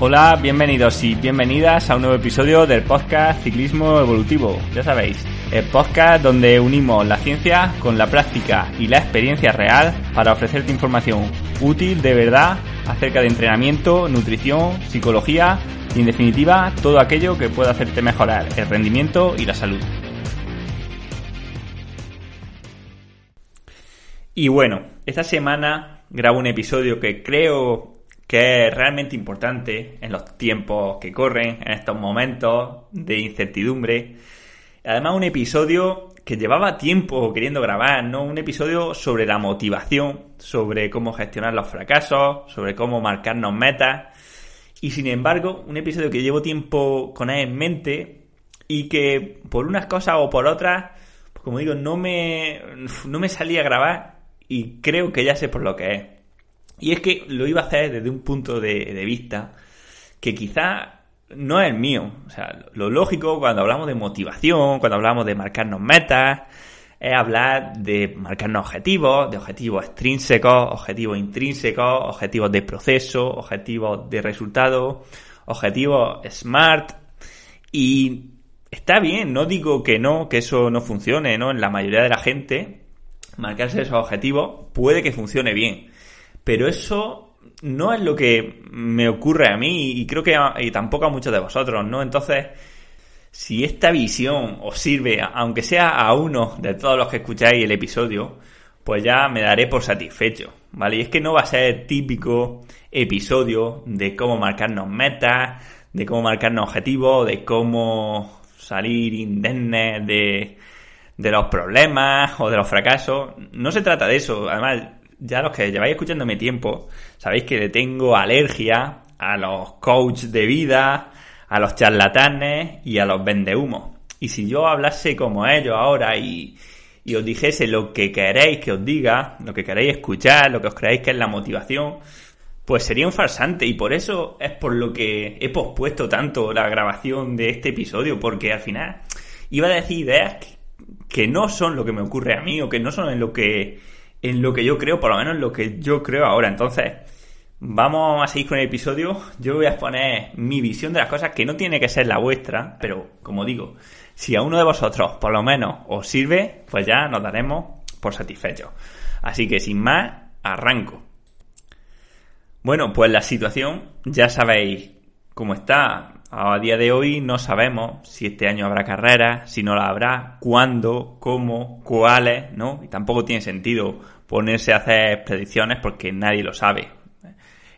Hola, bienvenidos y bienvenidas a un nuevo episodio del podcast Ciclismo Evolutivo. Ya sabéis, el podcast donde unimos la ciencia con la práctica y la experiencia real para ofrecerte información útil de verdad acerca de entrenamiento, nutrición, psicología y en definitiva todo aquello que pueda hacerte mejorar el rendimiento y la salud. Y bueno, esta semana grabo un episodio que creo que es realmente importante en los tiempos que corren, en estos momentos de incertidumbre. Además, un episodio que llevaba tiempo queriendo grabar, ¿no? Un episodio sobre la motivación, sobre cómo gestionar los fracasos, sobre cómo marcarnos metas. Y sin embargo, un episodio que llevo tiempo con él en mente y que por unas cosas o por otras, pues como digo, no me, no me salía a grabar y creo que ya sé por lo que es. Y es que lo iba a hacer desde un punto de, vista que quizá no es el mío. O sea, lo lógico cuando hablamos de motivación, cuando hablamos de marcarnos metas, es hablar de marcarnos objetivos, de objetivos extrínsecos, objetivos intrínsecos, objetivos de proceso, objetivos de resultado, objetivos smart. Y está bien, no digo que no, que eso no funcione, ¿no? En la mayoría de la gente, marcarse esos objetivos puede que funcione bien. Pero eso no es lo que me ocurre a mí y creo que y tampoco a muchos de vosotros, ¿no? Entonces, si esta visión os sirve, aunque sea a uno de todos los que escucháis el episodio, pues ya me daré por satisfecho, ¿vale? Y es que no va a ser típico episodio de cómo marcarnos metas, de cómo marcarnos objetivos, de cómo salir indemnes de, de los problemas o de los fracasos. No se trata de eso. Además, ya los que lleváis escuchándome tiempo, sabéis que le tengo alergia a los coaches de vida, a los charlatanes y a los vendehumos. Y si yo hablase como ellos ahora y, y os dijese lo que queréis que os diga, lo que queréis escuchar, lo que os creéis que es la motivación, pues sería un farsante y por eso es por lo que he pospuesto tanto la grabación de este episodio, porque al final iba a decir ideas que, que no son lo que me ocurre a mí o que no son en lo que en lo que yo creo, por lo menos en lo que yo creo ahora. Entonces, vamos a seguir con el episodio. Yo voy a exponer mi visión de las cosas, que no tiene que ser la vuestra, pero como digo, si a uno de vosotros por lo menos os sirve, pues ya nos daremos por satisfechos. Así que sin más, arranco. Bueno, pues la situación ya sabéis cómo está. A día de hoy no sabemos si este año habrá carreras, si no la habrá, cuándo, cómo, cuáles, ¿no? Y tampoco tiene sentido ponerse a hacer predicciones porque nadie lo sabe.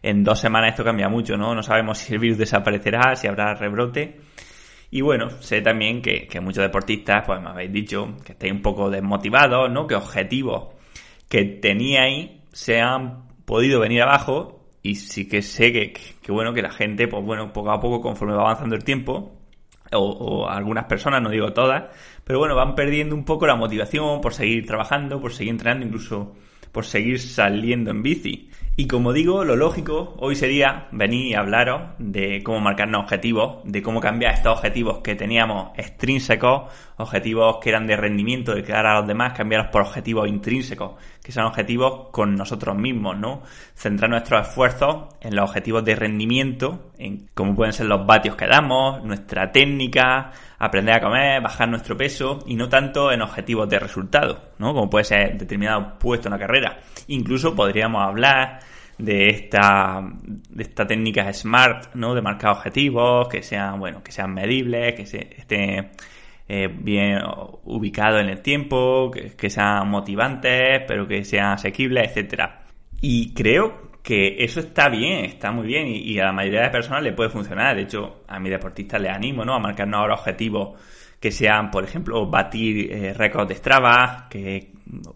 En dos semanas esto cambia mucho, ¿no? No sabemos si el virus desaparecerá, si habrá rebrote. Y bueno, sé también que, muchos deportistas, pues me habéis dicho que estáis un poco desmotivados, ¿no? Que objetivos que teníais se han podido venir abajo y sí que sé que, bueno, que la gente, pues bueno, poco a poco, conforme va avanzando el tiempo, o, algunas personas, no digo todas, pero bueno, van perdiendo un poco la motivación por seguir trabajando, por seguir entrenando, incluso por seguir saliendo en bici. Y como digo, lo lógico hoy sería venir y hablaros de cómo marcarnos objetivos, de cómo cambiar estos objetivos que teníamos extrínsecos, objetivos que eran de rendimiento, de quedar a los demás, cambiarlos por objetivos intrínsecos, que son objetivos con nosotros mismos, ¿no? Centrar nuestros esfuerzos en los objetivos de rendimiento, en cómo pueden ser los vatios que damos, nuestra técnica, aprender a comer, bajar nuestro peso y no tanto en objetivos de resultado, ¿no? Como puede ser determinado puesto en la carrera. Incluso podríamos hablar de esta, de esta técnica SMART, ¿no? De marcar objetivos, que sean, bueno, que sean medibles, que se, estén eh, bien ubicados en el tiempo, que, sean motivantes, pero que sean asequibles, etcétera. Y creo que eso está bien, está muy bien y, a la mayoría de personas le puede funcionar. De hecho, a mis deportistas les animo, ¿no? A marcarnos ahora objetivos que sean, por ejemplo, batir eh, récords de Strava, que,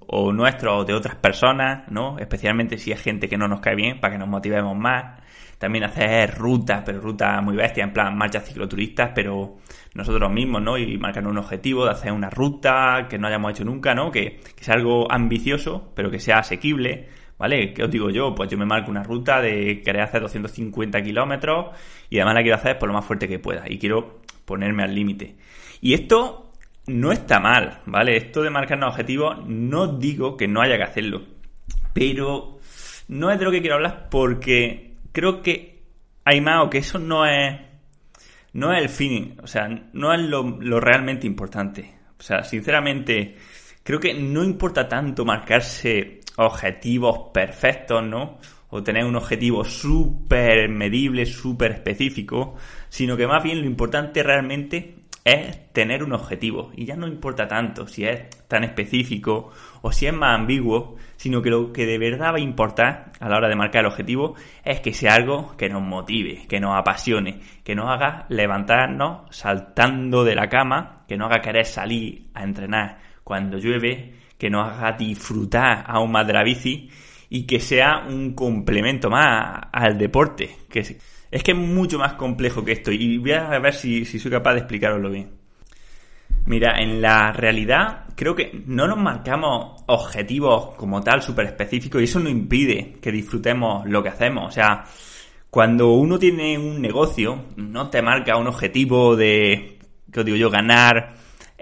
o nuestros o de otras personas, ¿no? Especialmente si es gente que no nos cae bien, para que nos motivemos más. También hacer rutas, pero rutas muy bestias, en plan marchas cicloturistas, pero nosotros mismos, ¿no? Y marcar un objetivo de hacer una ruta que no hayamos hecho nunca, ¿no? Que, que sea algo ambicioso, pero que sea asequible, ¿vale? ¿Qué os digo yo? Pues yo me marco una ruta de querer hacer 250 kilómetros y además la quiero hacer por lo más fuerte que pueda y quiero ponerme al límite. Y esto no está mal, ¿vale? Esto de marcarnos objetivos no digo que no haya que hacerlo, pero no es de lo que quiero hablar porque creo que hay más o que eso no es no es el fin, o sea, no es lo, lo realmente importante. O sea, sinceramente, creo que no importa tanto marcarse objetivos perfectos, ¿no? O tener un objetivo súper medible, súper específico, sino que más bien lo importante realmente es tener un objetivo. Y ya no importa tanto si es tan específico o si es más ambiguo, sino que lo que de verdad va a importar a la hora de marcar el objetivo es que sea algo que nos motive, que nos apasione, que nos haga levantarnos saltando de la cama, que nos haga querer salir a entrenar cuando llueve, que nos haga disfrutar aún más de la bici y que sea un complemento más al deporte, que es que es mucho más complejo que esto y voy a ver si, soy capaz de explicaroslo bien. Mira, en la realidad creo que no nos marcamos objetivos como tal súper específicos y eso no impide que disfrutemos lo que hacemos. O sea, cuando uno tiene un negocio, no te marca un objetivo de, que os digo yo, ganar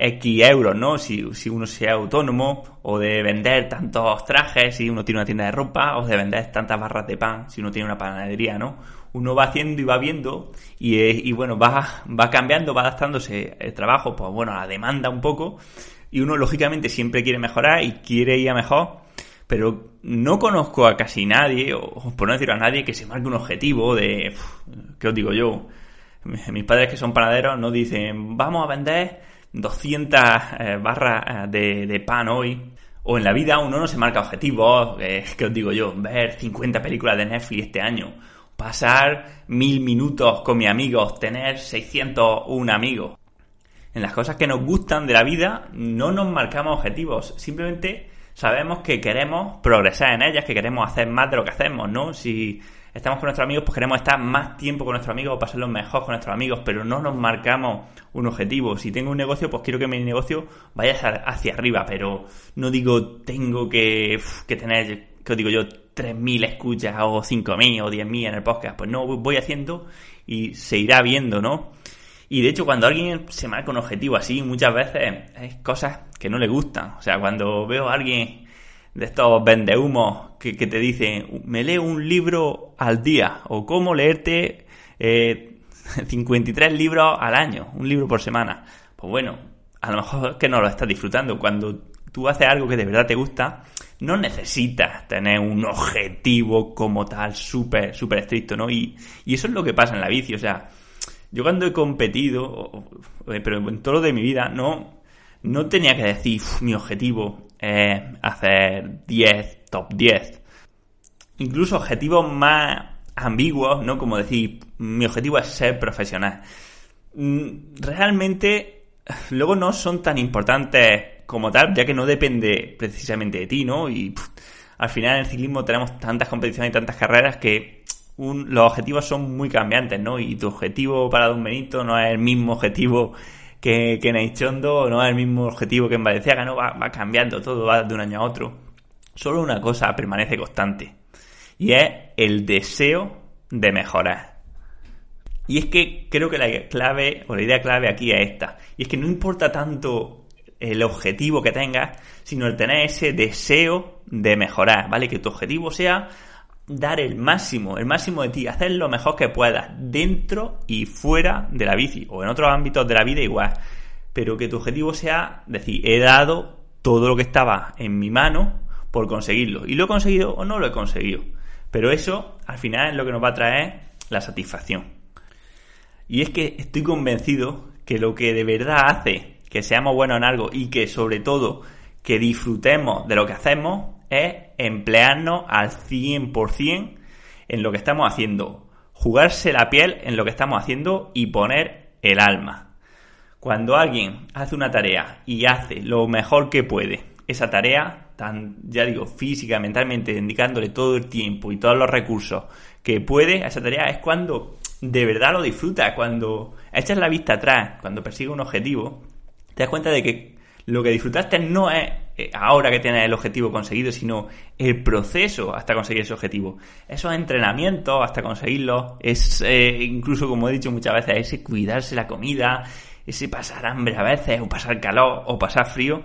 X euros, ¿no? Si, si uno sea autónomo, o de vender tantos trajes si uno tiene una tienda de ropa, o de vender tantas barras de pan si uno tiene una panadería, ¿no? uno va haciendo y va viendo y, y bueno, va, va cambiando, va adaptándose el trabajo, pues bueno, a la demanda un poco y uno lógicamente siempre quiere mejorar y quiere ir a mejor, pero no conozco a casi nadie, o por no decir a nadie, que se marque un objetivo de, ¿qué os digo yo? Mis padres que son panaderos no dicen, vamos a vender 200 eh, barras eh, de, de pan hoy, o en la vida uno no se marca objetivos, eh, ¿qué os digo yo? Ver 50 películas de Netflix este año pasar mil minutos con mis amigos, tener 601 amigos. En las cosas que nos gustan de la vida no nos marcamos objetivos, simplemente sabemos que queremos progresar en ellas, que queremos hacer más de lo que hacemos, ¿no? Si estamos con nuestros amigos, pues queremos estar más tiempo con nuestros amigos o pasarlo mejor con nuestros amigos, pero no nos marcamos un objetivo. Si tengo un negocio, pues quiero que mi negocio vaya hacia arriba, pero no digo tengo que, que tener, que digo yo, 3.000 escuchas o 5.000 o 10.000 en el podcast. Pues no, voy haciendo y se irá viendo, ¿no? Y de hecho, cuando alguien se marca un objetivo así, muchas veces hay cosas que no le gustan. O sea, cuando veo a alguien de estos vendehumos que, que te dice, me leo un libro al día, o cómo leerte eh, 53 libros al año, un libro por semana. Pues bueno, a lo mejor es que no lo estás disfrutando. Cuando tú haces algo que de verdad te gusta, no necesitas tener un objetivo como tal súper, súper estricto, ¿no? Y, y, eso es lo que pasa en la bici, o sea, yo cuando he competido, pero en todo lo de mi vida, no, no tenía que decir, mi objetivo es hacer 10, top 10. Incluso objetivos más ambiguos, ¿no? Como decir, mi objetivo es ser profesional. Mm, realmente, luego no son tan importantes como tal, ya que no depende precisamente de ti, ¿no? Y al final en el ciclismo tenemos tantas competiciones y tantas carreras que los objetivos son muy cambiantes, ¿no? Y tu objetivo para Don Benito no es el mismo objetivo que, que en Aichondo, no es el mismo objetivo que en Valenciaga, ¿no? Va, va cambiando todo, va de un año a otro. Solo una cosa permanece constante y es el deseo de mejorar. Y es que creo que la clave o la idea clave aquí es esta. Y es que no importa tanto el objetivo que tengas, sino el tener ese deseo de mejorar, ¿vale? Que tu objetivo sea dar el máximo, el máximo de ti, hacer lo mejor que puedas, dentro y fuera de la bici, o en otros ámbitos de la vida igual. Pero que tu objetivo sea decir, he dado todo lo que estaba en mi mano por conseguirlo. Y lo he conseguido o no lo he conseguido. Pero eso, al final, es lo que nos va a traer la satisfacción. Y es que estoy convencido que lo que de verdad hace que seamos buenos en algo y que sobre todo que disfrutemos de lo que hacemos es emplearnos al 100% en lo que estamos haciendo, jugarse la piel en lo que estamos haciendo y poner el alma. Cuando alguien hace una tarea y hace lo mejor que puede, esa tarea, tan, ya digo, física, mentalmente, indicándole todo el tiempo y todos los recursos que puede a esa tarea, es cuando de verdad lo disfruta, cuando echas la vista atrás, cuando persigues un objetivo, te das cuenta de que lo que disfrutaste no es eh, ahora que tienes el objetivo conseguido, sino el proceso hasta conseguir ese objetivo. Esos entrenamientos hasta conseguirlo, es eh, incluso como he dicho muchas veces, ese cuidarse la comida, ese pasar hambre a veces, o pasar calor, o pasar frío.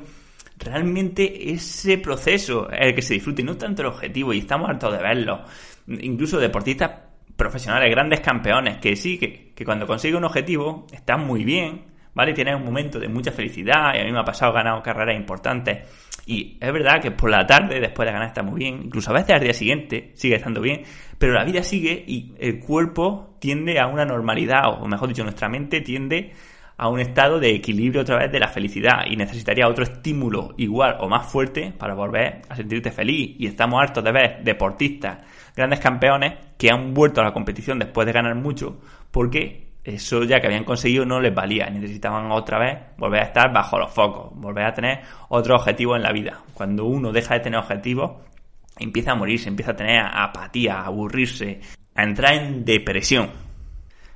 Realmente ese proceso es el que se disfrute, no tanto el objetivo, y estamos hartos de verlo. Incluso deportistas profesionales, grandes campeones, que sí, que, que cuando consigue un objetivo están muy bien, ¿vale? Tienes un momento de mucha felicidad y a mí me ha pasado ganado carreras importantes. Y es verdad que por la tarde, después de ganar, está muy bien. Incluso a veces al día siguiente sigue estando bien. Pero la vida sigue y el cuerpo tiende a una normalidad, o mejor dicho, nuestra mente tiende a un estado de equilibrio otra vez de la felicidad y necesitaría otro estímulo igual o más fuerte para volver a sentirte feliz. Y estamos hartos de ver deportistas, grandes campeones que han vuelto a la competición después de ganar mucho porque eso ya que habían conseguido no les valía. Necesitaban otra vez volver a estar bajo los focos, volver a tener otro objetivo en la vida. Cuando uno deja de tener objetivos, empieza a morirse, empieza a tener apatía, a aburrirse, a entrar en depresión.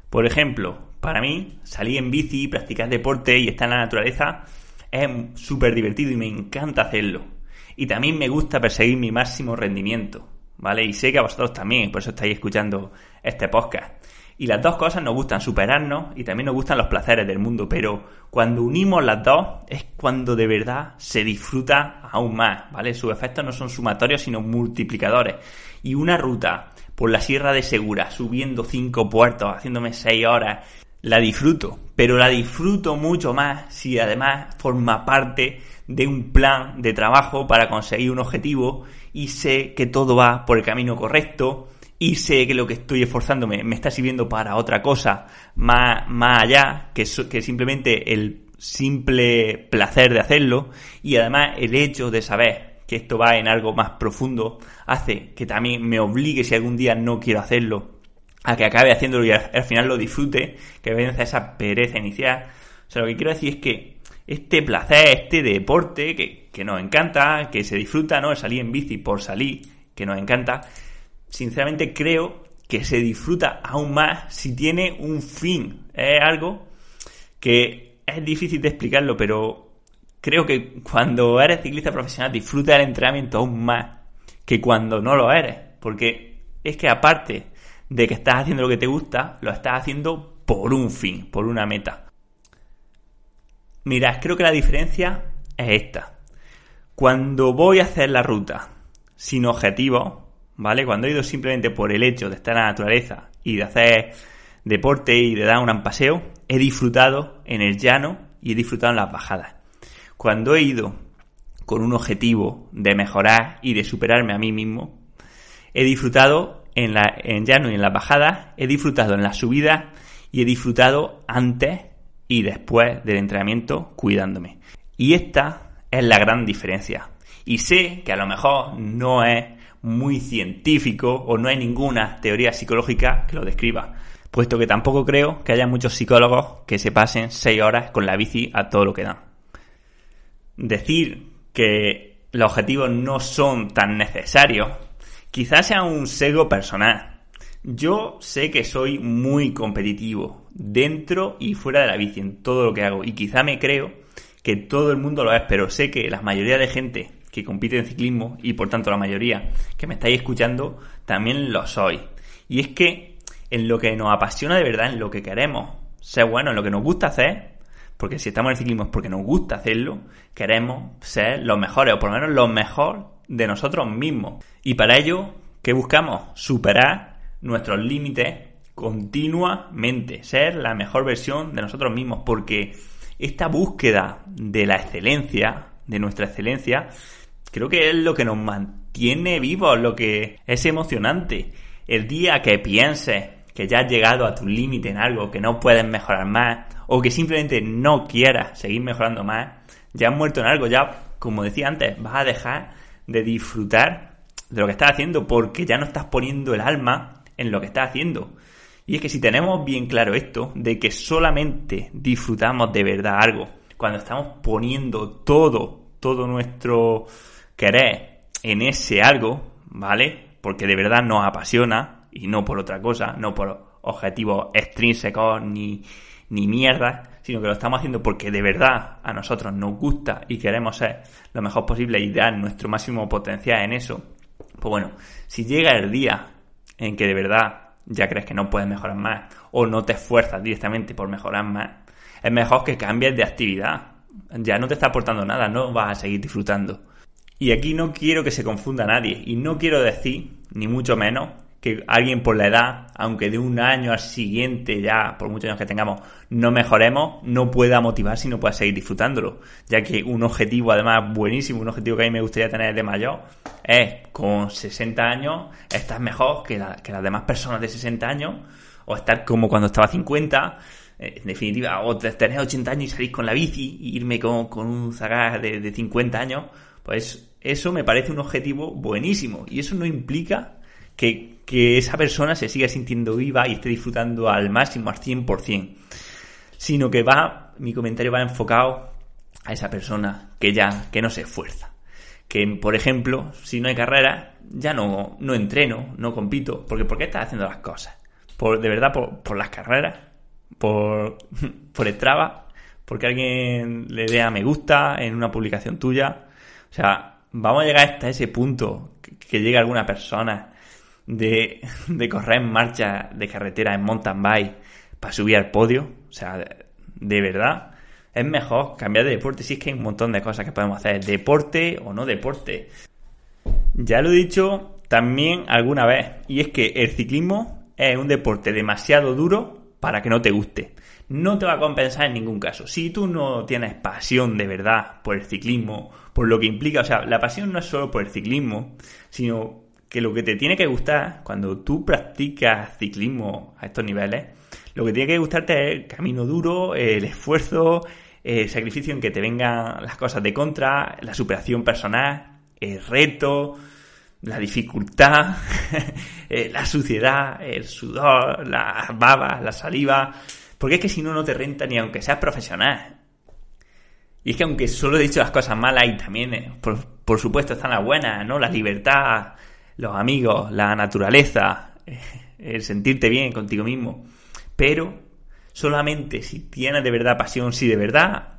Por ejemplo, para mí, salir en bici, practicar deporte y estar en la naturaleza es súper divertido y me encanta hacerlo. Y también me gusta perseguir mi máximo rendimiento, ¿vale? Y sé que a vosotros también, por eso estáis escuchando este podcast. Y las dos cosas nos gustan superarnos y también nos gustan los placeres del mundo, pero cuando unimos las dos es cuando de verdad se disfruta aún más, ¿vale? Sus efectos no son sumatorios sino multiplicadores. Y una ruta por la Sierra de Segura, subiendo cinco puertos, haciéndome seis horas, la disfruto, pero la disfruto mucho más si además forma parte de un plan de trabajo para conseguir un objetivo y sé que todo va por el camino correcto y sé que lo que estoy esforzándome me está sirviendo para otra cosa más, más allá que, que simplemente el simple placer de hacerlo y además el hecho de saber que esto va en algo más profundo hace que también me obligue si algún día no quiero hacerlo a que acabe haciéndolo y al, final lo disfrute, que venza esa pereza inicial. O sea, lo que quiero decir es que este placer, este deporte que, que nos encanta, que se disfruta, ¿no? Salir en bici por salir, que nos encanta, sinceramente creo que se disfruta aún más si tiene un fin. Es algo que es difícil de explicarlo, pero creo que cuando eres ciclista profesional disfruta del entrenamiento aún más que cuando no lo eres. Porque es que aparte de que estás haciendo lo que te gusta, lo estás haciendo por un fin, por una meta. Mirad, creo que la diferencia es esta. Cuando voy a hacer la ruta sin objetivo, ¿vale? Cuando he ido simplemente por el hecho de estar en la naturaleza y de hacer deporte y de dar un paseo, he disfrutado en el llano y he disfrutado en las bajadas. Cuando he ido con un objetivo de mejorar y de superarme a mí mismo, he disfrutado en, la, en llano y en las bajadas, he disfrutado en las subidas y he disfrutado antes y después del entrenamiento cuidándome. Y esta es la gran diferencia. Y sé que a lo mejor no es muy científico o no hay ninguna teoría psicológica que lo describa, puesto que tampoco creo que haya muchos psicólogos que se pasen 6 horas con la bici a todo lo que dan. Decir que los objetivos no son tan necesarios quizás sea un sesgo personal. Yo sé que soy muy competitivo dentro y fuera de la bici en todo lo que hago y quizá me creo que todo el mundo lo es, pero sé que la mayoría de gente que compite en ciclismo y por tanto la mayoría que me estáis escuchando también lo soy. Y es que en lo que nos apasiona de verdad, en lo que queremos ser bueno, en lo que nos gusta hacer, porque si estamos en el ciclismo es porque nos gusta hacerlo, queremos ser los mejores o por lo menos lo mejor de nosotros mismos. Y para ello, ¿qué buscamos? Superar nuestros límites continuamente, ser la mejor versión de nosotros mismos, porque esta búsqueda de la excelencia, de nuestra excelencia, creo que es lo que nos mantiene vivos, lo que es emocionante. El día que pienses que ya has llegado a tu límite en algo, que no puedes mejorar más, o que simplemente no quieras seguir mejorando más, ya has muerto en algo, ya, como decía antes, vas a dejar de disfrutar de lo que estás haciendo porque ya no estás poniendo el alma en lo que estás haciendo. Y es que si tenemos bien claro esto, de que solamente disfrutamos de verdad algo, cuando estamos poniendo todo, todo nuestro querer en ese algo, ¿vale? Porque de verdad nos apasiona y no por otra cosa, no por objetivos extrínsecos ni, ni mierda, sino que lo estamos haciendo porque de verdad a nosotros nos gusta y queremos ser lo mejor posible y dar nuestro máximo potencial en eso, pues bueno, si llega el día en que de verdad ya crees que no puedes mejorar más o no te esfuerzas directamente por mejorar más, es mejor que cambies de actividad. Ya no te está aportando nada, no vas a seguir disfrutando. Y aquí no quiero que se confunda nadie y no quiero decir, ni mucho menos, que alguien por la edad, aunque de un año al siguiente ya, por muchos años que tengamos, no mejoremos, no pueda motivarse y no pueda seguir disfrutándolo. Ya que un objetivo, además, buenísimo, un objetivo que a mí me gustaría tener de mayor, es con 60 años estar mejor que, que las demás personas de 60 años, o estar como cuando estaba 50, eh, en definitiva, o tener 80 años y salir con la bici y irme con, un zagar de, de 50 años, pues eso me parece un objetivo buenísimo. Y eso no implica que, esa persona se siga sintiendo viva y esté disfrutando al máximo, al 100%, sino que va, mi comentario va enfocado a esa persona que ya, que no se esfuerza. Que, por ejemplo, si no hay carrera, ya no, no entreno, no compito, porque ¿por qué estás haciendo las cosas? Por, de verdad, por, las carreras, por, por el porque alguien le dé a me gusta en una publicación tuya. O sea, vamos a llegar hasta ese punto que, que llegue alguna persona de, de correr en marcha de carretera en mountain bike para subir al podio. O sea, de verdad, es mejor cambiar de deporte. Si es que hay un montón de cosas que podemos hacer, deporte o no deporte. Ya lo he dicho también alguna vez, y es que el ciclismo es un deporte demasiado duro para que no te guste. No te va a compensar en ningún caso. Si tú no tienes pasión de verdad por el ciclismo, por lo que implica, o sea, la pasión no es solo por el ciclismo, sino que lo que te tiene que gustar cuando tú practicas ciclismo a estos niveles, lo que tiene que gustarte es el camino duro, el esfuerzo, el sacrificio en que te vengan las cosas de contra, la superación personal, el reto, la dificultad, eh, la suciedad, el sudor, las babas, la saliva. Porque es que si no, no te renta ni aunque seas profesional. Y es que aunque solo he dicho las cosas malas y también, eh, por, por supuesto, están las buenas, ¿no? La libertad, los amigos, la naturaleza, eh, el sentirte bien contigo mismo. Pero solamente si tienes de verdad pasión, si de verdad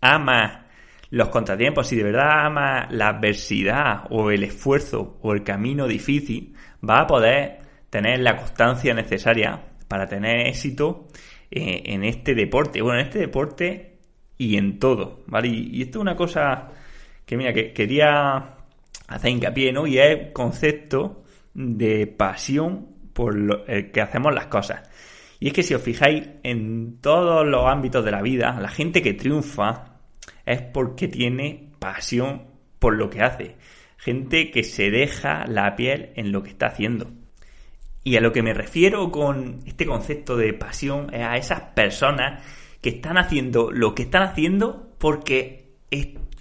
amas los contratiempos, si de verdad amas la adversidad o el esfuerzo o el camino difícil, vas a poder tener la constancia necesaria para tener éxito eh, en este deporte. Bueno, en este deporte y en todo, ¿vale? Y, esto es una cosa que, mira, que quería hace hincapié, ¿no? Y es el concepto de pasión por lo que hacemos las cosas. Y es que si os fijáis en todos los ámbitos de la vida, la gente que triunfa es porque tiene pasión por lo que hace. Gente que se deja la piel en lo que está haciendo. Y a lo que me refiero con este concepto de pasión es a esas personas que están haciendo lo que están haciendo porque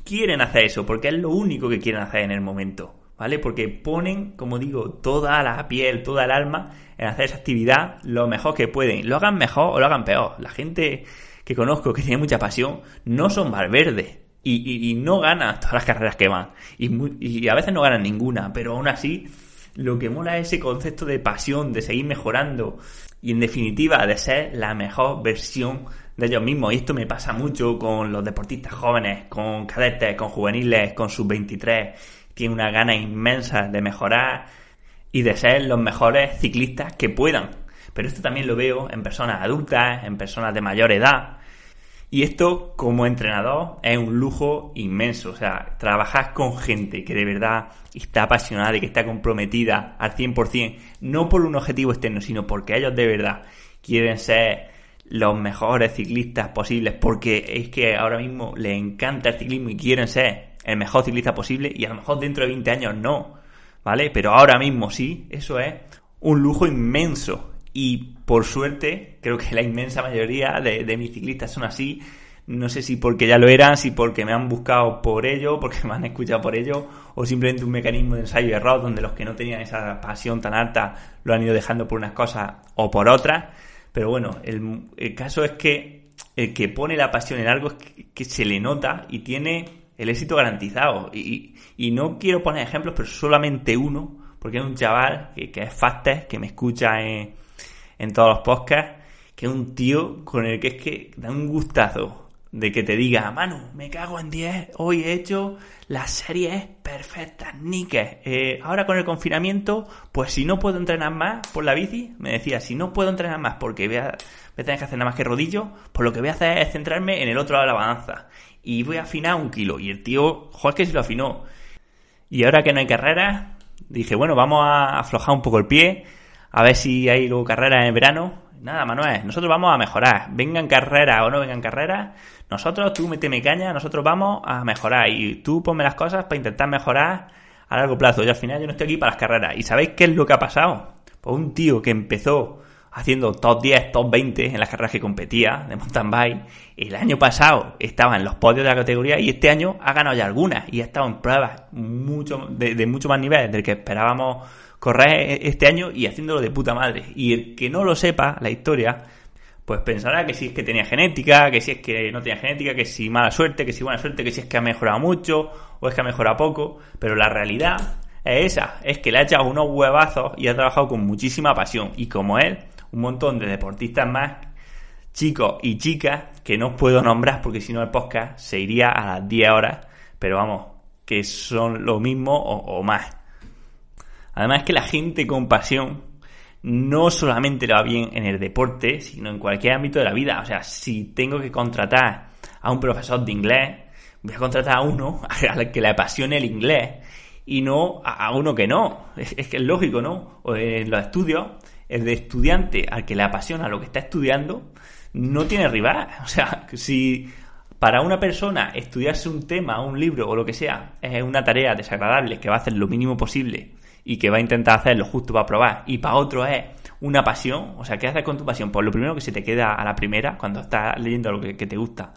quieren hacer eso, porque es lo único que quieren hacer en el momento, ¿vale? Porque ponen, como digo, toda la piel, toda el alma en hacer esa actividad lo mejor que pueden. Lo hagan mejor o lo hagan peor. La gente que conozco que tiene mucha pasión no son valverde. Y, y, no ganan todas las carreras que van. Y, y a veces no ganan ninguna, pero aún así lo que mola es ese concepto de pasión, de seguir mejorando y en definitiva de ser la mejor versión de ellos mismos. Y esto me pasa mucho con los deportistas jóvenes, con cadetes, con juveniles, con sub-23. Tienen una gana inmensa de mejorar y de ser los mejores ciclistas que puedan. Pero esto también lo veo en personas adultas, en personas de mayor edad. Y esto, como entrenador, es un lujo inmenso. O sea, trabajar con gente que de verdad está apasionada y que está comprometida al 100%, no por un objetivo externo, sino porque ellos de verdad quieren ser los mejores ciclistas posibles porque es que ahora mismo les encanta el ciclismo y quieren ser el mejor ciclista posible y a lo mejor dentro de 20 años no, ¿vale? Pero ahora mismo sí, eso es un lujo inmenso y por suerte creo que la inmensa mayoría de, mis ciclistas son así, No sé si porque ya lo eran, si porque me han buscado por ello, porque me han escuchado por ello, o simplemente un mecanismo de ensayo y error donde los que no tenían esa pasión tan alta lo han ido dejando por unas cosas o por otras. Pero bueno, el, caso es que el que pone la pasión en algo es que, se le nota y tiene el éxito garantizado. Y, no quiero poner ejemplos, pero solamente uno, porque es un chaval que, es Faster, que me escucha en, en todos los podcasts, que es un tío con el que es que da un gustazo de que te diga, Manu, me cago en 10, hoy he hecho las series perfectas, niques. Eh, ahora con el confinamiento, pues si no puedo entrenar más por la bici, me decía, si no puedo entrenar más porque voy a, tener que hacer nada más que rodillo, pues lo que voy a hacer es centrarme en el otro lado de la balanza. Y voy a afinar un kilo. Y el tío, joder, que si lo afinó. Y ahora que no hay carreras, dije, bueno, vamos a aflojar un poco el pie, a ver si hay luego carreras en verano. Nada, Manuel, nosotros vamos a mejorar. Vengan carreras o no vengan carreras, nosotros, tú meteme caña, nosotros vamos a mejorar y tú ponme las cosas para intentar mejorar a largo plazo. Y al final yo no estoy aquí para las carreras. ¿Y sabéis qué es lo que ha pasado? Pues un tío que empezó haciendo top 10, top 20 en las carreras que competía de mountain bike, el año pasado estaba en los podios de la categoría y este año ha ganado ya algunas y ha estado en pruebas mucho, de, de mucho más nivel del que esperábamos correr e-, este año y haciéndolo de puta madre. Y el que no lo sepa, la historia, pues pensará que si es que tenía genética, que si es que no tenía genética, que si mala suerte, que si buena suerte, que si es que ha mejorado mucho o es que ha mejorado poco, pero la realidad es esa, es que le ha echado unos huevazos y ha trabajado con muchísima pasión y como él, un montón de deportistas más, chicos y chicas, que no os puedo nombrar porque si no el podcast se iría a las 10 horas, pero vamos, que son lo mismo o, o más. Además que la gente con pasión no solamente le va bien en el deporte, sino en cualquier ámbito de la vida. O sea, si tengo que contratar a un profesor de inglés, voy a contratar a uno al que le apasione el inglés y no a uno que no. Es, que es lógico, ¿no? O en los estudios, el de estudiante al que le apasiona lo que está estudiando, no tiene rival. O sea, si para una persona estudiarse un tema, un libro o lo que sea es una tarea desagradable que va a hacer lo mínimo posible y que va a intentar hacer lo justo para probar, y para otro es una pasión, o sea, ¿qué haces con tu pasión? Pues lo primero que se te queda a la primera, cuando estás leyendo lo que, te gusta,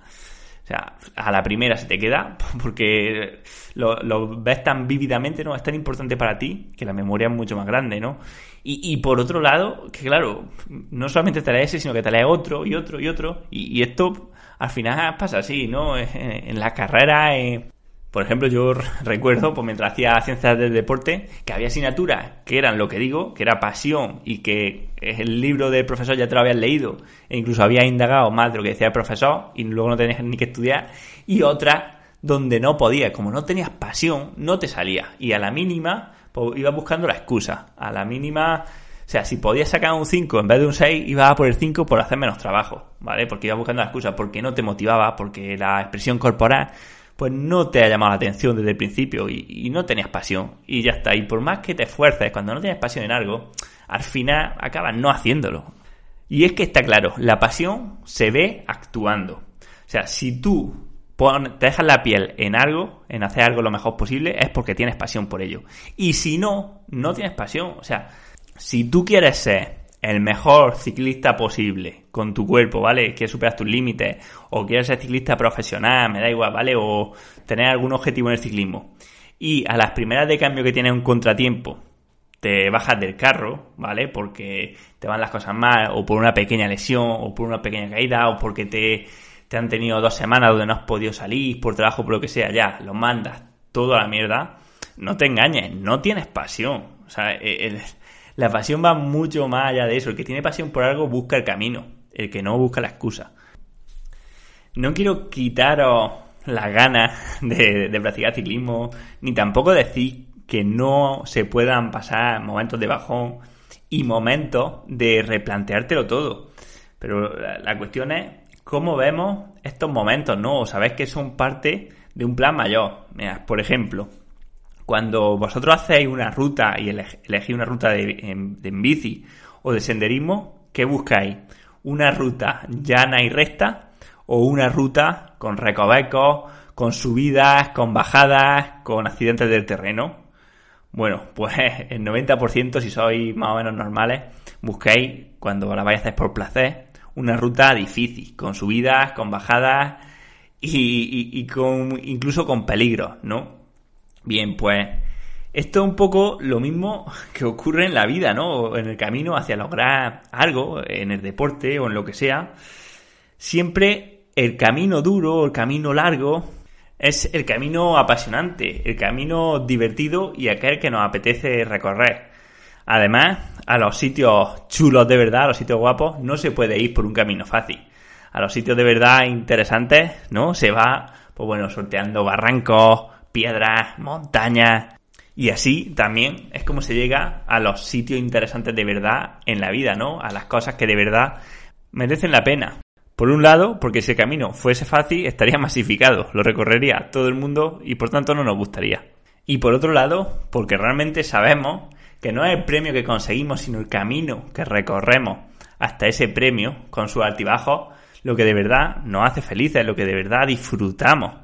o sea, a la primera se te queda porque lo, ves tan vívidamente, ¿no? Es tan importante para ti que la memoria es mucho más grande, ¿no? Y, por otro lado, que claro, no solamente te lees ese, sino que te lees otro y otro y otro. Y, esto al final pasa así, ¿no? En, la carrera, por ejemplo, yo recuerdo, pues mientras hacía ciencias del deporte, que había asignaturas que eran lo que digo, que era pasión y que el libro del profesor ya te lo habías leído e incluso habías indagado más de lo que decía el profesor y luego no tenías ni que estudiar, y otras donde no podías, como no tenías pasión, no te salía. Y a la mínima, pues ibas buscando la excusa. A la mínima, o sea, si podías sacar un 5 en vez de un 6, ibas a por el 5 por hacer menos trabajo, ¿vale? Porque ibas buscando la excusa, porque no te motivaba, porque la expresión corporal pues no te ha llamado la atención desde el principio y, no tenías pasión y ya está. Y por más que te esfuerces, cuando no tienes pasión en algo, al final acabas no haciéndolo. Y es que está claro, la pasión se ve actuando. O sea, si tú te dejas la piel en algo, en hacer algo lo mejor posible, es porque tienes pasión por ello. Y si no, no tienes pasión. O sea, si tú quieres ser el mejor ciclista posible con tu cuerpo, ¿vale? Quieres superar tus límites o quieres ser ciclista profesional, me da igual, ¿vale? O tener algún objetivo en el ciclismo. Y a las primeras de cambio que tienes un contratiempo, te bajas del carro, ¿vale? Porque te van las cosas mal, o por una pequeña lesión, o por una pequeña caída, o porque te, te han tenido dos semanas donde no has podido salir, por trabajo, por lo que sea, ya, lo mandas todo a la mierda. No te engañes, no tienes pasión. O sea, el, la pasión va mucho más allá de eso. El que tiene pasión por algo busca el camino, el que no busca la excusa. No quiero quitaros las ganas de, practicar ciclismo, ni tampoco decir que no se puedan pasar momentos de bajón y momentos de replanteártelo todo. Pero la, cuestión es cómo vemos estos momentos, ¿no? Sabéis que son parte de un plan mayor. por ejemplo, cuando vosotros hacéis una ruta y elegís una ruta de, en, bici o de senderismo, ¿qué buscáis? ¿Una ruta llana y recta o una ruta con recovecos, con subidas, con bajadas, con accidentes del terreno? Bueno, pues el 90% si sois más o menos normales, busquéis, cuando la vais a hacer por placer, una ruta difícil, con subidas, con bajadas, y, con, incluso con peligro, ¿no? Bien, pues esto es un poco lo mismo que ocurre en la vida, ¿no? En el camino hacia lograr algo, en el deporte o en lo que sea. Siempre el camino duro, el camino largo, es el camino apasionante, el camino divertido y aquel que nos apetece recorrer. Además, a los sitios chulos de verdad, a los sitios guapos, no se puede ir por un camino fácil. A los sitios de verdad interesantes, ¿no? Se va, pues bueno, sorteando barrancos, piedras, montañas. Y así también es como se llega a los sitios interesantes de verdad en la vida, ¿no? A las cosas que de verdad merecen la pena. Por un lado, porque si el camino fuese fácil, estaría masificado, lo recorrería todo el mundo y por tanto no nos gustaría. Y por otro lado, porque realmente sabemos que no es el premio que conseguimos, sino el camino que recorremos hasta ese premio con sus altibajos, lo que de verdad nos hace felices, lo que de verdad disfrutamos.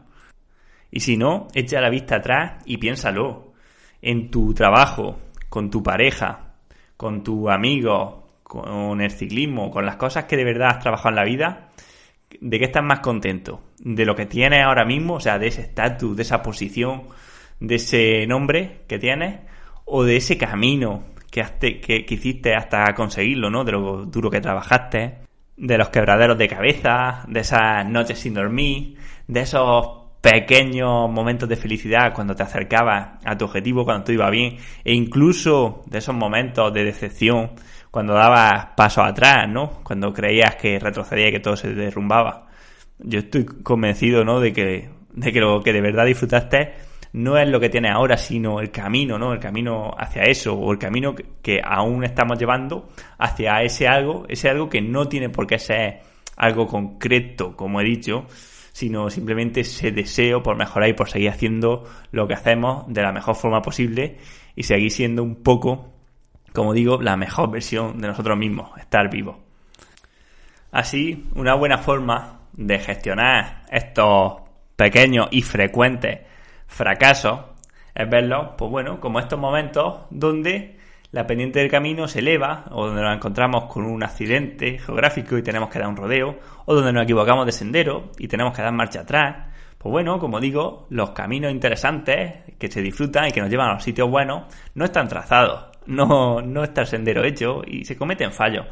Y si no, echa la vista atrás y piénsalo. En tu trabajo, con tu pareja, con tu amigo, con el ciclismo, con las cosas que de verdad has trabajado en la vida, ¿de qué estás más contento? ¿De lo que tienes ahora mismo? O sea, de ese estatus, de esa posición, de ese nombre que tienes, o de ese camino que, que, que hiciste hasta conseguirlo, ¿no? De lo duro que trabajaste, de los quebraderos de cabeza, de esas noches sin dormir, de esos pequeños momentos de felicidad cuando te acercabas a tu objetivo, cuando todo iba bien, e incluso de esos momentos de decepción cuando dabas pasos atrás, ¿no? Cuando creías que retrocedía y que todo se derrumbaba. Yo estoy convencido, ¿no? De que, de que lo que de verdad disfrutaste no es lo que tienes ahora, sino el camino, ¿no? El camino hacia eso, o el camino que aún estamos llevando hacia ese algo, ese algo que no tiene por qué ser algo concreto, como he dicho, sino simplemente ese deseo por mejorar y por seguir haciendo lo que hacemos de la mejor forma posible y seguir siendo un poco como digo, la mejor versión de nosotros mismos, estar vivos. Así, una buena forma de gestionar estos pequeños y frecuentes fracasos es verlos, pues bueno, como estos momentos donde la pendiente del camino se eleva o donde nos encontramos con un accidente geográfico y tenemos que dar un rodeo o donde nos equivocamos de sendero y tenemos que dar marcha atrás. Pues bueno, como digo, los caminos interesantes que se disfrutan y que nos llevan a los sitios buenos no están trazados no, no está el sendero hecho y se cometen fallos.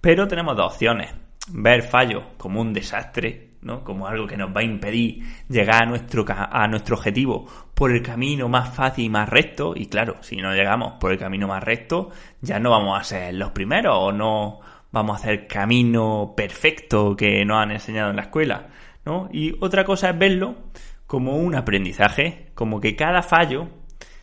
Pero tenemos dos opciones. Ver fallos como un desastre, ¿no? Como algo que nos va a impedir llegar a nuestro, a nuestro objetivo por el camino más fácil y más recto. Y claro, si no llegamos por el camino más recto, ya no vamos a ser los primeros o no vamos a hacer camino perfecto que nos han enseñado en la escuela, ¿no? Y otra cosa es verlo como un aprendizaje, como que cada fallo,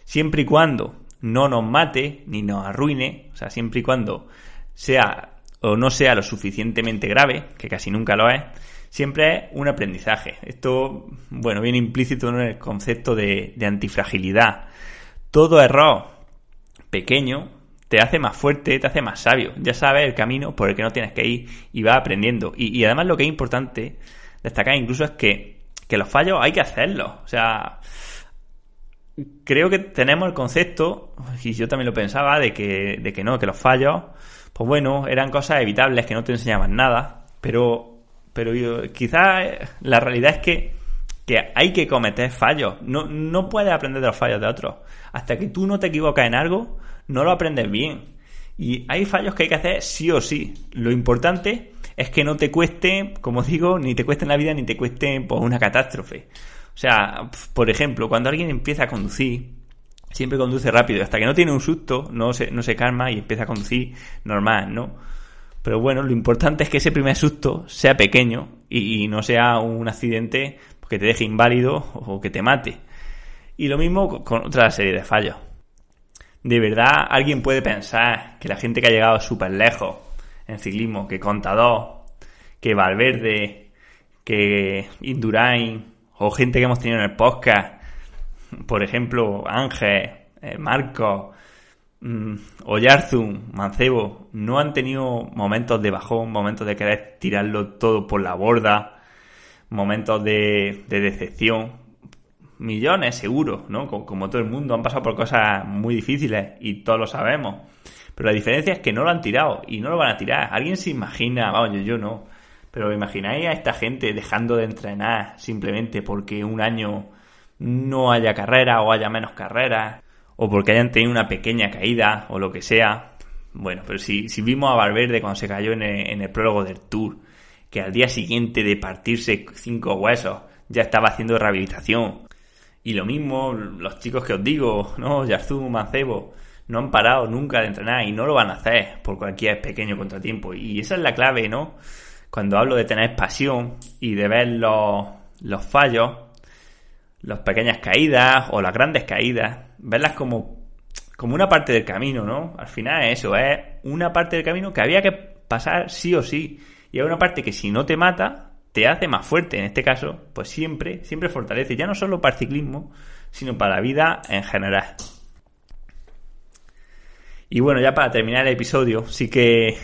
siempre y cuando no nos mate ni nos arruine, o sea, siempre y cuando sea o no sea lo suficientemente grave, que casi nunca lo es, siempre es un aprendizaje. Esto, bueno, viene implícito en el concepto de, antifragilidad. Todo error pequeño te hace más fuerte, te hace más sabio. Ya sabes el camino por el que no tienes que ir y vas aprendiendo. Y, y además lo que es importante destacar incluso es que, que los fallos hay que hacerlos. O sea, creo que tenemos el concepto, y yo también lo pensaba, de que, de que no, que los fallos, pues bueno, eran cosas evitables, que no te enseñaban nada, pero, pero quizás la realidad es que, que hay que cometer fallos. No, no puedes aprender de los fallos de otros. Hasta que tú no te equivocas en algo, no lo aprendes bien. Y hay fallos que hay que hacer sí o sí. Lo importante es que no te cueste, como digo, ni te cueste en la vida, ni te cueste pues, una catástrofe. O sea, por ejemplo, cuando alguien empieza a conducir, siempre conduce rápido, hasta que no tiene un susto, no se, no se calma y empieza a conducir normal, ¿no? Pero bueno, lo importante es que ese primer susto sea pequeño y, no sea un accidente que te deje inválido o que te mate. Y lo mismo con otra serie de fallos. ¿De verdad alguien puede pensar que la gente que ha llegado súper lejos en ciclismo, que Contador, que Valverde, que Indurain, o gente que hemos tenido en el podcast, por ejemplo, Ángel, eh, Marco, Oyarzun, Mancebo, no han tenido momentos de bajón, momentos de querer tirarlo todo por la borda, momentos de, decepción. Millones, seguro, ¿no? Como, como, todo el mundo, han pasado por cosas muy difíciles y todos lo sabemos. Pero la diferencia es que no lo han tirado y no lo van a tirar. ¿Alguien se imagina, vamos, yo, yo no, Pero imagináis a esta gente dejando de entrenar simplemente porque un año no haya carrera o haya menos carreras o porque hayan tenido una pequeña caída o lo que sea. Bueno, pero si, si vimos a Valverde cuando se cayó en el, prólogo del Tour, que al día siguiente de partirse cinco huesos ya estaba haciendo rehabilitación. Y lo mismo, los chicos que os digo, ¿no? Yarzú, Mancebo, no han parado nunca de entrenar y no lo van a hacer por cualquier pequeño contratiempo. Y esa es la clave, ¿no? Cuando hablo de tener pasión y de ver los, los fallos, las pequeñas caídas o las grandes caídas, verlas como, como una parte del camino, ¿no? Al final eso, es una parte del camino que había que pasar sí o sí. Y es una parte que si no te mata, te hace más fuerte. En este caso, pues siempre, siempre fortalece. Ya no solo para el ciclismo, sino para la vida en general. Y bueno, ya para terminar el episodio, sí que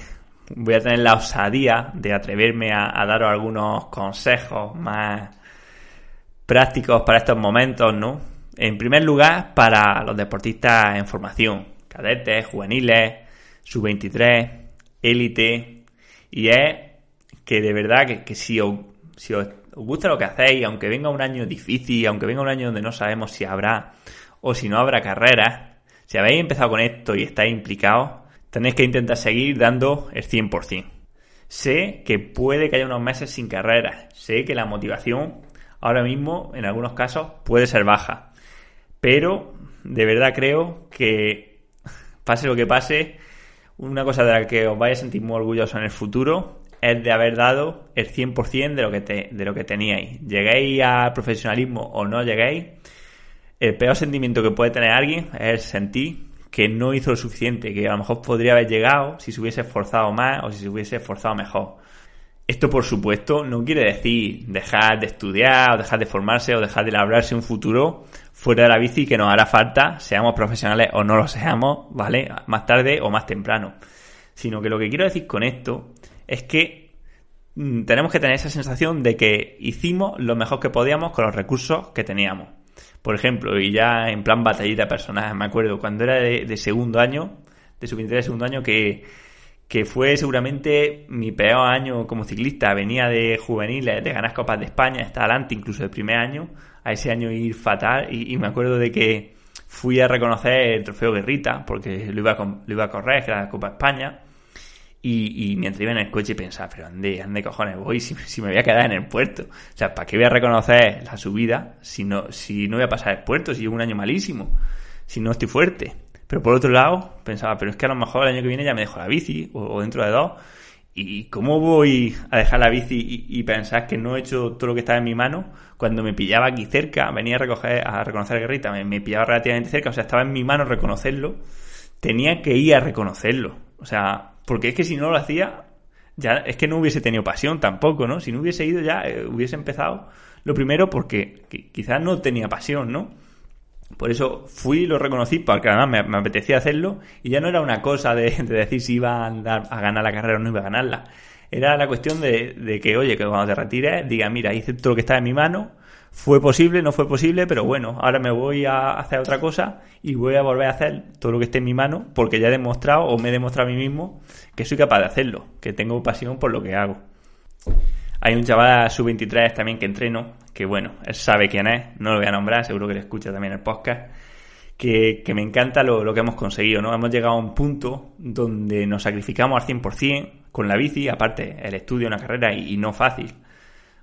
voy a tener la osadía de atreverme a, daros algunos consejos más prácticos para estos momentos, ¿no? En primer lugar, para los deportistas en formación, cadetes, juveniles, sub-23, élite, y es que de verdad que, si, os, si os gusta lo que hacéis, aunque venga un año difícil, aunque venga un año donde no sabemos si habrá o si no habrá carreras, si habéis empezado con esto y estáis implicados, tenéis que intentar seguir dando el 100%. Sé que puede que haya unos meses sin carreras, sé que la motivación ahora mismo en algunos casos puede ser baja, pero de verdad creo que pase lo que pase, una cosa de la que os vais a sentir muy orgullosos en el futuro es de haber dado el 100% de lo que, de lo que teníais. Lleguéis al profesionalismo o no lleguéis, el peor sentimiento que puede tener alguien es sentir que no hizo lo suficiente, que a lo mejor podría haber llegado si se hubiese esforzado más o si se hubiese esforzado mejor. Esto, por supuesto, no quiere decir dejar de estudiar o dejar de formarse o dejar de labrarse un futuro fuera de la bici que nos hará falta, seamos profesionales o no lo seamos, ¿vale? Más tarde o más temprano. Sino que lo que quiero decir con esto es que mm, tenemos que tener esa sensación de que hicimos lo mejor que podíamos con los recursos que teníamos. Por ejemplo, y ya en plan batallita personal, me acuerdo cuando era de, segundo año, de sub de segundo año, que, que fue seguramente mi peor año como ciclista. Venía de juveniles, de ganar Copas de España, hasta adelante, incluso el primer año, a ese año ir fatal. Y, me acuerdo de que fui a reconocer el trofeo Guerrita, porque lo iba a, lo iba a correr, que era la Copa España. Y, mientras iba en el coche pensaba, pero ande, ande cojones voy si, si, me voy a quedar en el puerto. O sea, ¿para qué voy a reconocer la subida si no, si no voy a pasar el puerto, si llevo un año malísimo, si no estoy fuerte? Pero por otro lado, pensaba, pero es que a lo mejor el año que viene ya me dejo la bici, o, dentro de dos. ¿Y cómo voy a dejar la bici y, pensar que no he hecho todo lo que estaba en mi mano? Cuando me pillaba aquí cerca, venía a recoger, a reconocer a Guerrita, me, me pillaba relativamente cerca, o sea, estaba en mi mano reconocerlo, tenía que ir a reconocerlo. O sea, porque es que si no lo hacía, ya es que no hubiese tenido pasión tampoco, ¿no? Si no hubiese ido ya, eh, hubiese empezado lo primero porque quizás no tenía pasión, ¿no? Por eso fui y lo reconocí, porque además me, apetecía hacerlo y ya no era una cosa de, decir si iba a, andar, a ganar la carrera o no iba a ganarla. Era la cuestión de, de que, oye, que cuando te retires, diga, mira, hice todo lo que está en mi mano, fue posible, no fue posible, pero bueno, ahora me voy a hacer otra cosa y voy a volver a hacer todo lo que esté en mi mano porque ya he demostrado o me he demostrado a mí mismo que soy capaz de hacerlo, que tengo pasión por lo que hago. Hay un chaval sub-23 también que entreno, que bueno, él sabe quién es, no lo voy a nombrar, seguro que le escucha también el podcast, que, me encanta lo, que hemos conseguido, ¿no? Hemos llegado a un punto donde nos sacrificamos al 100% con la bici, aparte el estudio, una carrera y no fácil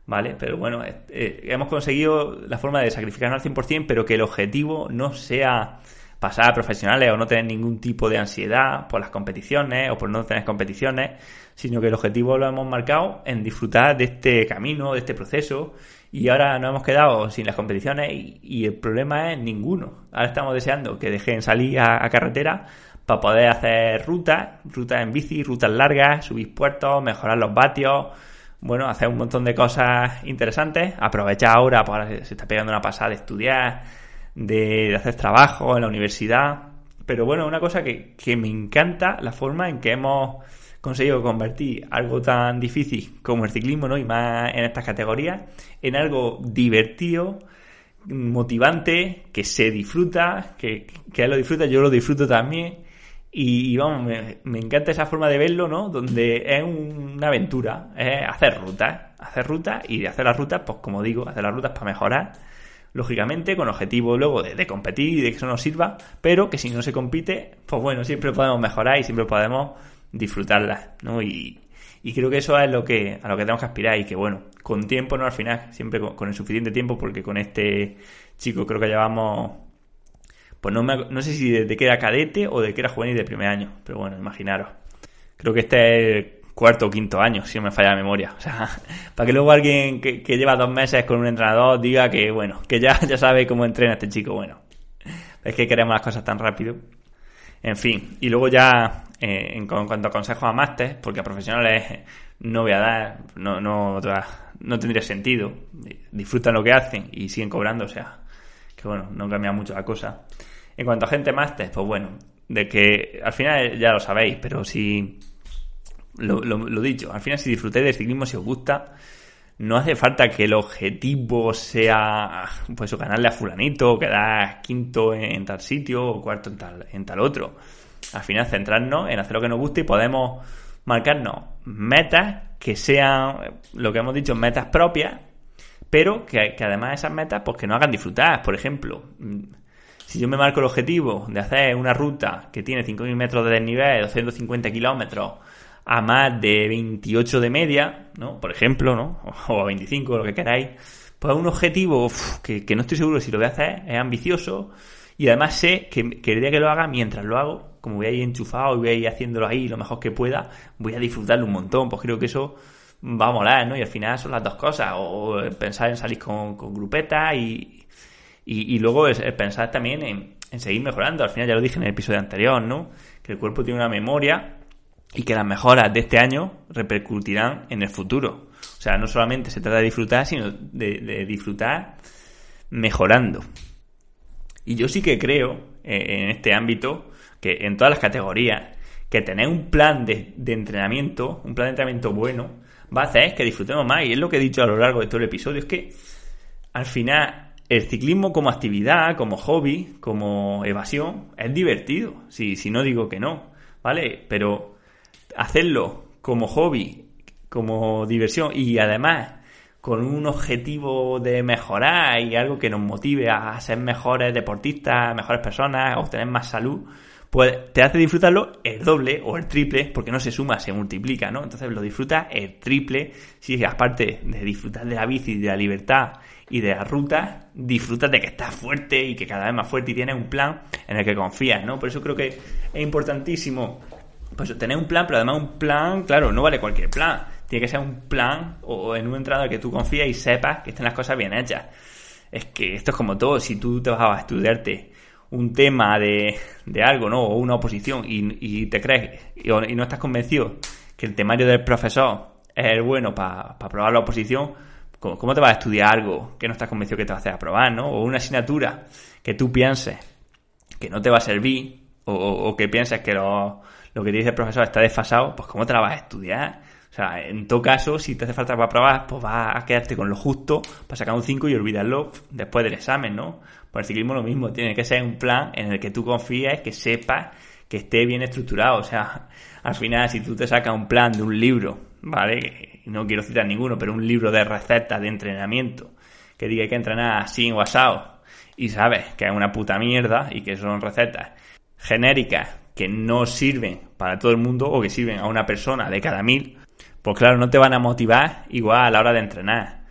¿vale? Pero bueno, eh, hemos conseguido la forma de sacrificarnos al 100%, pero que el objetivo no sea pasar a profesionales o no tener ningún tipo de ansiedad por las competiciones o por no tener competiciones, sino que el objetivo lo hemos marcado en disfrutar de este camino, de este proceso, y ahora nos hemos quedado sin las competiciones y, el problema es ninguno. Ahora estamos deseando que dejen salir a, carretera para poder hacer rutas, rutas en bici, rutas largas, subir puertos, mejorar los vatios, bueno, hacer un montón de cosas interesantes, aprovechar ahora, pues se está pegando una pasada de estudiar, de, hacer trabajo en la universidad, pero bueno, una cosa que, que me encanta la forma en que hemos conseguido convertir algo tan difícil como el ciclismo, ¿no? Y más en estas categorías, en algo divertido, motivante, que se disfruta, que, que él lo disfruta, yo lo disfruto también, Y, vamos, me, encanta esa forma de verlo, ¿no? Donde es una aventura, es hacer rutas, hacer rutas y hacer las rutas, pues como digo, hacer las rutas para mejorar, lógicamente, con objetivo luego de, competir y de que eso nos sirva, pero que si no se compite, pues bueno, siempre podemos mejorar y siempre podemos disfrutarlas, ¿no? Y, creo que eso es lo que, a lo que tenemos que aspirar y que bueno, con tiempo, ¿no? Al final, siempre con el suficiente tiempo, porque con este chico creo que llevamos pues no, no sé si de, que era cadete o de que era juvenil de primer año, pero bueno, imaginaros. Creo que este es el cuarto o quinto año, si no me falla la memoria. O sea, para que luego alguien que, lleva dos meses con un entrenador diga que, bueno, que ya, ya sabe cómo entrena este chico, bueno. Es que queremos las cosas tan rápido. En fin, y luego ya, eh, en, cuanto a consejos a máster, porque a profesionales no voy a dar, no, no, no tendría sentido. Disfrutan lo que hacen y siguen cobrando, o sea, que bueno, no cambia mucho la cosa. En cuanto a gente máster, pues bueno, de que al final ya lo sabéis, pero si lo, lo, dicho, al final si disfrutáis del ciclismo, si os gusta, no hace falta que el objetivo sea pues ganarle a fulanito, quedar quinto en, tal sitio o cuarto en tal, en tal otro. Al final centrarnos en hacer lo que nos guste y podemos marcarnos metas que sean, lo que hemos dicho, metas propias, pero que, que además esas metas pues que nos hagan disfrutar. Por ejemplo, si yo me marco el objetivo de hacer una ruta que tiene 5.000 metros de desnivel, 250 kilómetros, a más de 28 de media, ¿no? Por ejemplo, ¿no? O a 25, lo que queráis. Pues un objetivo que, no estoy seguro si lo voy a hacer, es ambicioso y además sé que, que que lo haga, mientras lo hago, como voy a ir enchufado y voy a ir haciéndolo ahí lo mejor que pueda, voy a disfrutarlo un montón. Pues creo que eso va a molar, ¿no? Y al final son las dos cosas. O pensar en salir con, con grupetas y, y, luego es, pensar también en, seguir mejorando. Al final ya lo dije en el episodio anterior, ¿no? Que el cuerpo tiene una memoria y que las mejoras de este año repercutirán en el futuro. O sea, no solamente se trata de disfrutar, sino de, disfrutar mejorando. Y yo sí que creo eh, en este ámbito que en todas las categorías que tener un plan de, de, entrenamiento, un plan de entrenamiento bueno, va a hacer que disfrutemos más. Y es lo que he dicho a lo largo de todo el episodio, es que al final el ciclismo como actividad, como hobby, como evasión, es divertido. Si, si no digo que no, ¿vale? Pero hacerlo como hobby, como diversión y además con un objetivo de mejorar y algo que nos motive a ser mejores deportistas, mejores personas, obtener más salud, pues te hace disfrutarlo el doble o el triple, porque no se suma, se multiplica, ¿no? Entonces lo disfrutas el triple, si aparte de disfrutar de la bici, de la libertad y de la ruta, disfrutas de que estás fuerte y que cada vez más fuerte y tienes un plan en el que confías, ¿no? Por eso creo que es importantísimo pues tener un plan, pero además un plan, claro, no vale cualquier plan. Tiene que ser un plan o en un entrenador que tú confías y sepas que están las cosas bien hechas. Es que esto es como todo, si tú te vas a estudiarte un tema de, de algo, ¿no? O una oposición y, te crees y, no estás convencido que el temario del profesor es el bueno para aprobar la oposición, ¿cómo, te vas a estudiar algo que no estás convencido que te va a hacer aprobar, ¿no? O una asignatura que tú pienses que no te va a servir o, que pienses que lo, lo que te dice el profesor está desfasado, pues ¿cómo te la vas a estudiar? O sea, en todo caso, si te hace falta para aprobar, pues vas a quedarte con lo justo para sacar un 5 y olvidarlo después del examen, ¿no? Por el ciclismo lo mismo, tiene que ser un plan en el que tú confíes, que sepas, que esté bien estructurado. O sea, al final, si tú te sacas un plan de un libro, ¿vale? No quiero citar ninguno, pero un libro de recetas de entrenamiento que diga que hay que entrenar así en WhatsApp y sabes que es una puta mierda y que son recetas genéricas que no sirven para todo el mundo o que sirven a una persona de cada mil, pues claro, no te van a motivar igual a la hora de entrenar.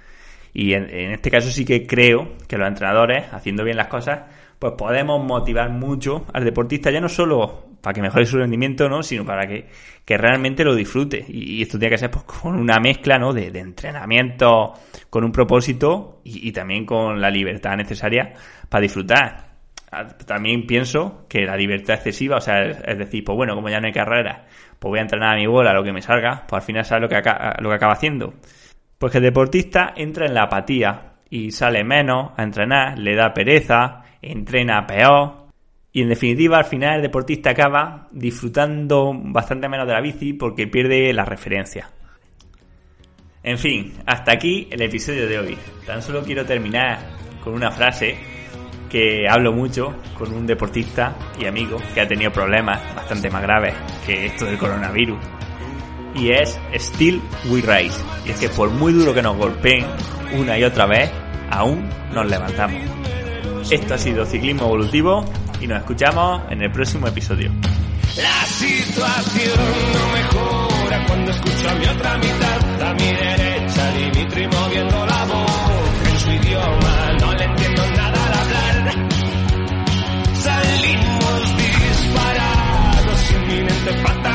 Y en, este caso sí que creo que los entrenadores, haciendo bien las cosas, pues podemos motivar mucho al deportista, ya no solo para que mejore su rendimiento, ¿no? sino para que, realmente lo disfrute. Y, esto tiene que ser pues, con una mezcla ¿no? de, entrenamiento con un propósito y, también con la libertad necesaria para disfrutar. También pienso que la libertad excesiva, o sea, es, decir, pues bueno, como ya no hay carrera, pues voy a entrenar a mi bola, lo que me salga, pues al final sabes lo que, lo que acaba haciendo pues que el deportista entra en la apatía y sale menos a entrenar, le da pereza, entrena peor y en definitiva al final el deportista acaba disfrutando bastante menos de la bici porque pierde la referencia. En fin, hasta aquí el episodio de hoy. Tan solo quiero terminar con una frase que hablo mucho con un deportista y amigo que ha tenido problemas bastante más graves que esto del coronavirus. Y es Still We Rise. Y es que por muy duro que nos golpeen una y otra vez, aún nos levantamos. Esto ha sido Ciclismo Evolutivo y nos escuchamos en el próximo episodio. La situación no mejora cuando escucho a mi otra mitad, a mi derecha, Dimitri moviendo inminente fatalidad,